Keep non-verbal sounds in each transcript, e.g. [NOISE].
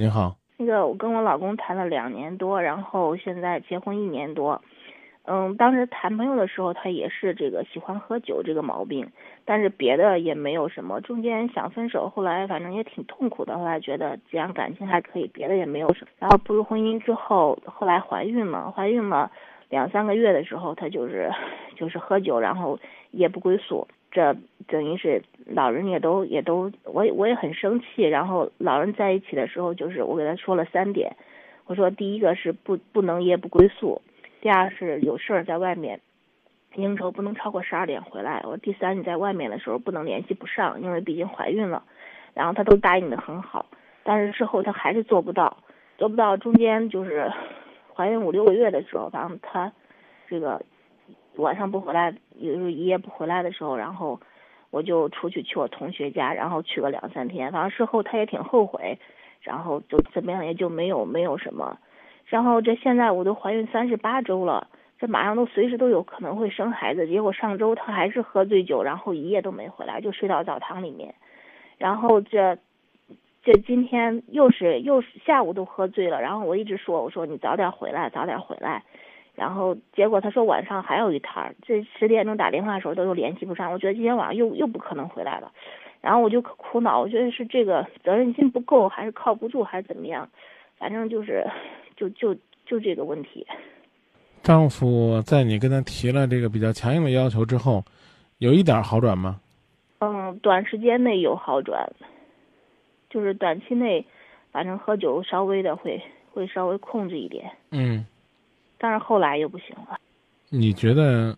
你好，那个我跟我老公谈了两年多，然后现在结婚一年多。嗯，当时谈朋友的时候，他也是这个喜欢喝酒这个毛病，但是别的也没有什么。中间想分手，后来反正也挺痛苦的。后来觉得这样感情还可以，别的也没有什么。然后步入婚姻之后，后来怀孕了，怀孕了两三个月的时候，他就是 [LAUGHS] 就是喝酒，然后夜不归宿。这等于是老人也都也都，我我也很生气。然后老人在一起的时候，就是我给他说了三点，我说第一个是不不能夜不归宿。第二是有事儿在外面应酬不能超过十二点回来。我第三你在外面的时候不能联系不上，因为毕竟怀孕了。然后他都答应的很好，但是事后他还是做不到，做不到。中间就是怀孕五六个月的时候，反正他这个晚上不回来，有时候一夜不回来的时候，然后我就出去去我同学家，然后去个两三天。反正事后他也挺后悔，然后就怎么样也就没有没有什么。然后这现在我都怀孕三十八周了，这马上都随时都有可能会生孩子。结果上周他还是喝醉酒，然后一夜都没回来，就睡到澡堂里面。然后这这今天又是又是下午都喝醉了，然后我一直说我说你早点回来，早点回来。然后结果他说晚上还有一摊儿，这十点钟打电话的时候都又联系不上。我觉得今天晚上又又不可能回来了，然后我就可苦恼，我觉得是这个责任心不够，还是靠不住，还是怎么样？反正就是。就就就这个问题，丈夫在你跟他提了这个比较强硬的要求之后，有一点好转吗？嗯，短时间内有好转，就是短期内，反正喝酒稍微的会会稍微控制一点。嗯，但是后来又不行了。你觉得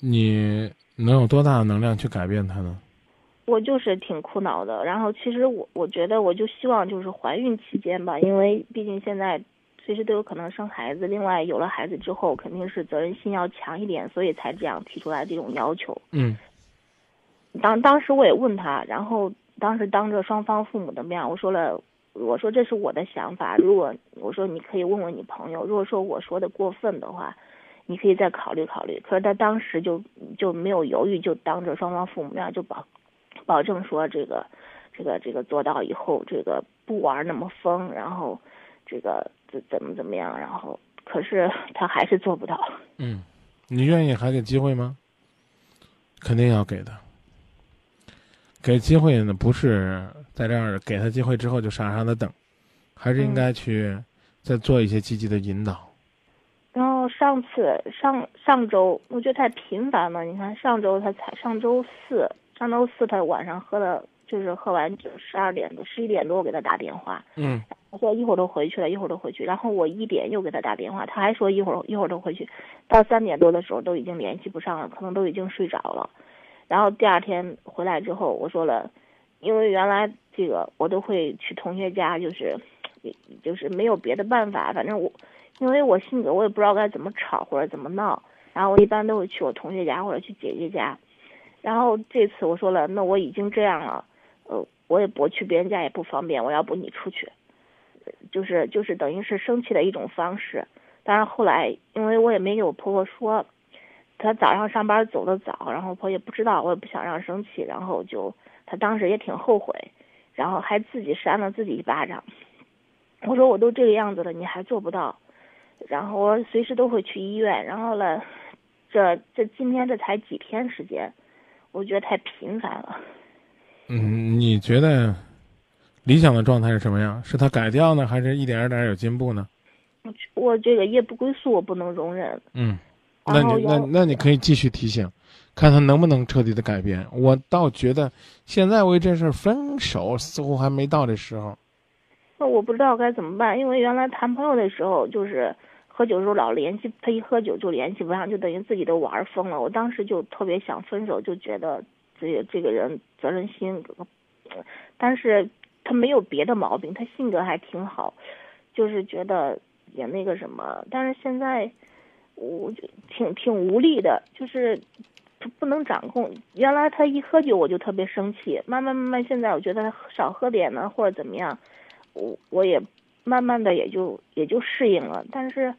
你能有多大的能量去改变他呢？我就是挺苦恼的，然后其实我我觉得我就希望就是怀孕期间吧，因为毕竟现在随时都有可能生孩子，另外有了孩子之后肯定是责任心要强一点，所以才这样提出来这种要求。嗯。当当时我也问他，然后当时当着双方父母的面，我说了，我说这是我的想法，如果我说你可以问问你朋友，如果说我说的过分的话，你可以再考虑考虑。可是他当时就就没有犹豫，就当着双方父母面就把。保证说这个，这个这个做到以后，这个不玩那么疯，然后这个怎怎么怎么样，然后可是 [LAUGHS] 他还是做不到。嗯，你愿意还给机会吗？肯定要给的。给机会呢，不是在这儿给他机会之后就傻傻的等，还是应该去再做一些积极的引导。然后上次上上周，我觉得太频繁了。你看上周他才上周四。上周四他晚上喝了，就是喝完酒十二点多十一点多我给他打电话，嗯，他说一会儿都回去了，一会儿都回去。然后我一点又给他打电话，他还说一会儿一会儿都回去。到三点多的时候都已经联系不上了，可能都已经睡着了。然后第二天回来之后，我说了，因为原来这个我都会去同学家，就是，就是没有别的办法，反正我，因为我性格我也不知道该怎么吵或者怎么闹，然后我一般都会去我同学家或者去姐姐家。然后这次我说了，那我已经这样了，呃，我也不去别人家也不方便，我要不你出去，就是就是等于是生气的一种方式。但是后来，因为我也没给我婆婆说，她早上上班走的早，然后婆也不知道，我也不想让生气，然后就他当时也挺后悔，然后还自己扇了自己一巴掌。我说我都这个样子了，你还做不到，然后我随时都会去医院。然后呢，这这今天这才几天时间。我觉得太频繁了。嗯，你觉得理想的状态是什么样？是他改掉呢，还是一点一点有进步呢？我这个夜不归宿，我不能容忍。嗯，那你那那你可以继续提醒，看他能不能彻底的改变。我倒觉得现在为这事分手似乎还没到这时候。那我不知道该怎么办，因为原来谈朋友的时候就是。喝酒时候老联系他，一喝酒就联系不上，就等于自己都玩疯了。我当时就特别想分手，就觉得这这个人责任心，但是他没有别的毛病，他性格还挺好，就是觉得也那个什么。但是现在我就挺挺无力的，就是他不能掌控。原来他一喝酒我就特别生气，慢慢慢慢现在我觉得他少喝点呢，或者怎么样，我我也慢慢的也就也就适应了，但是。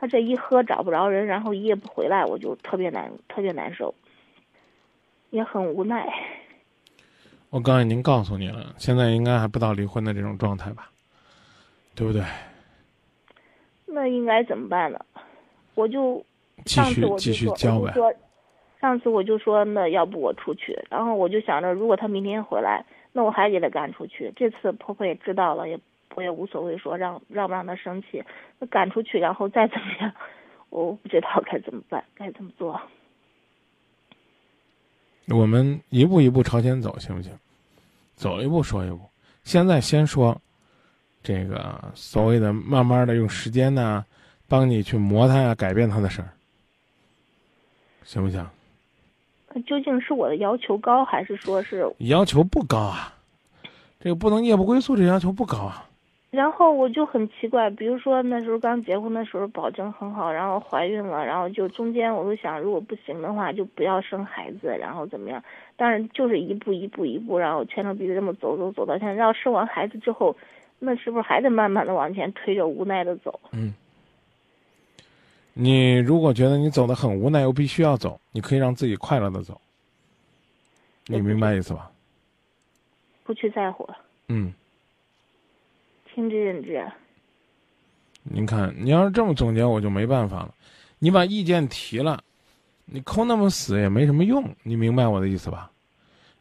他这一喝找不着人，然后一夜不回来，我就特别难，特别难受，也很无奈。我刚才已经告诉你了，现在应该还不到离婚的这种状态吧？对不对？那应该怎么办呢？我就继上次续继我就说，续交呗。我就说，上次我就说，那要不我出去，然后我就想着，如果他明天回来，那我还给他赶出去。这次婆婆也知道了，也我也无所谓，说让让不让他生气，那赶出去，然后再怎么样，我不知道该怎么办，该怎么做。我们一步一步朝前走，行不行？走一步说一步。现在先说这个所谓的慢慢的用时间呢，帮你去磨他呀、改变他的事儿，行不行？那究竟是我的要求高，还是说是？要求不高啊，这个不能夜不归宿，这要求不高啊。然后我就很奇怪，比如说那时候刚结婚的时候保证很好，然后怀孕了，然后就中间我就想，如果不行的话就不要生孩子，然后怎么样？但是就是一步一步一步，然后牵着鼻子这么走走走到现在。要生完孩子之后，那是不是还得慢慢的往前推着，无奈的走？嗯。你如果觉得你走的很无奈，又必须要走，你可以让自己快乐的走。你明白意思吧？不去在乎，嗯。听之任之。您看，你要是这么总结，我就没办法了。你把意见提了，你抠那么死也没什么用。你明白我的意思吧？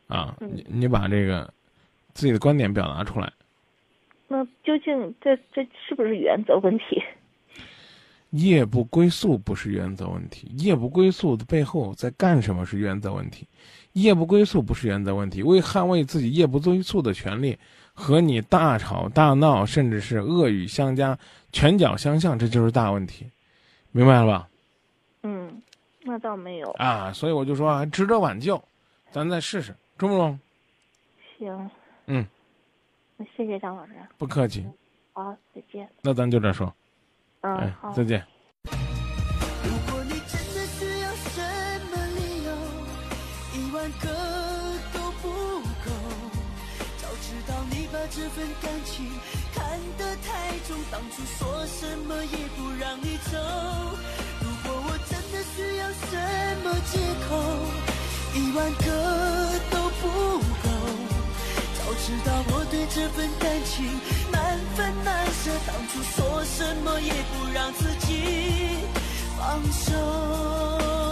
啊，你你把这个自己的观点表达出来。那究竟这这是不是原则问题？夜不归宿不是原则问题，夜不归宿的背后在干什么是原则问题。夜不归宿不是原则问题，为捍卫自己夜不归宿的权利，和你大吵大闹，甚至是恶语相加、拳脚相向，这就是大问题，明白了吧？嗯，那倒没有啊，所以我就说还值得挽救，咱再试试，中不中？行，嗯，那谢谢张老师，不客气，好，再见。那咱就这说，嗯，哎好，，再见。如果你真的需要什么理由，一万个都不够。早知道你把这份感情看得太重，当初说什么也不让你走。如果我真的需要什么借口，一万个都不够。知道我对这份感情难分难舍，当初说什么也不让自己放手。